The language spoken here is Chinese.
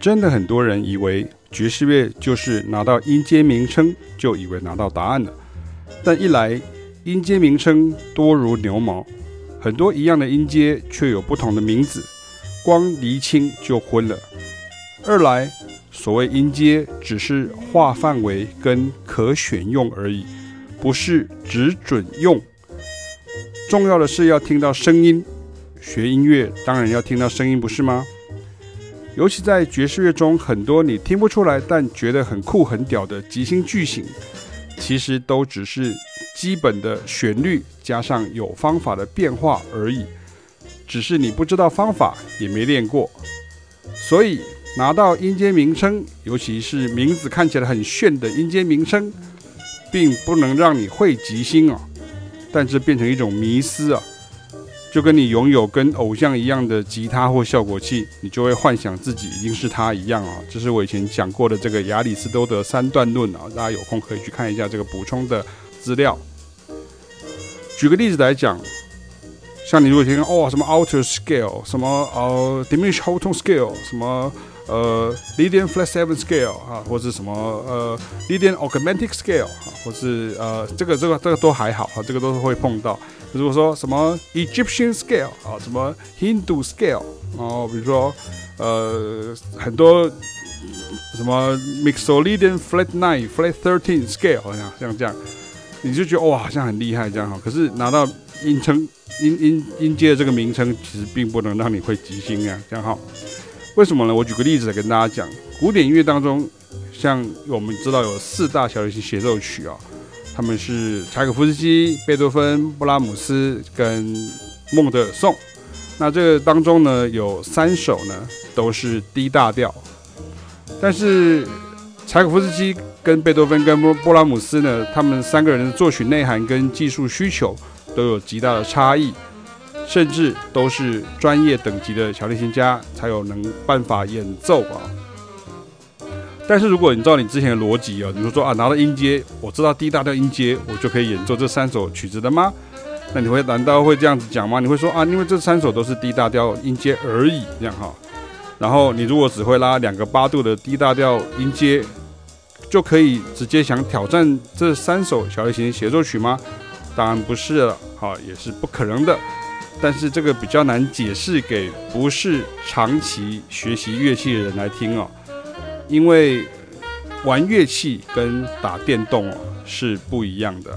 真的很多人以为爵士乐就是拿到音阶名称就以为拿到答案了，但一来音阶名称多如牛毛，很多一样的音阶却有不同的名字，光厘清就昏了；二来所谓音阶只是划范围跟可选用而已，不是只准用。重要的是要听到声音，学音乐当然要听到声音，不是吗？尤其在爵士乐中，很多你听不出来但觉得很酷很屌的即兴句型，其实都只是基本的旋律加上有方法的变化而已，只是你不知道方法，也没练过。所以拿到音阶名称，尤其是名字看起来很炫的音阶名称，并不能让你会即兴啊，但这变成一种迷思啊。就跟你拥有跟偶像一样的吉他或效果器，你就会幻想自己已经是他一样啊！这是我以前讲过的这个亚里士多德三段论啊，大家有空可以去看一下这个补充的资料。举个例子来讲，像你如果听哦什么 auto scale，什么呃 diminished whole tone scale，什么呃 Lydian flat seven scale 啊，或者什么呃 Lydian augmented scale 啊，或是呃这个这个这个都还好啊，这个都是会碰到。如果说什么 Egyptian scale 啊，什么 Hindu scale，然后比如说呃很多什么 Mixolydian flat nine、flat thirteen scale，好像像这样，你就觉得哇，好像很厉害这样哈。可是拿到音称音音音阶的这个名称，其实并不能让你会即兴啊，这样哈。为什么呢？我举个例子来跟大家讲，古典音乐当中，像我们知道有四大小提琴协奏曲啊。他们是柴可夫斯基、贝多芬、布拉姆斯跟孟德尔颂。那这个当中呢，有三首呢都是 D 大调。但是柴可夫斯基跟贝多芬跟布布拉姆斯呢，他们三个人的作曲内涵跟技术需求都有极大的差异，甚至都是专业等级的小提琴家才有能办法演奏啊。但是如果你照你之前的逻辑啊，你就说啊，拿到音阶，我知道 D 大调音阶，我就可以演奏这三首曲子的吗？那你会难道会这样子讲吗？你会说啊，因为这三首都是 D 大调音阶而已，这样哈。然后你如果只会拉两个八度的 D 大调音阶，就可以直接想挑战这三首小提琴协奏曲吗？当然不是了，哈，也是不可能的。但是这个比较难解释给不是长期学习乐器的人来听哦。因为玩乐器跟打电动哦是不一样的。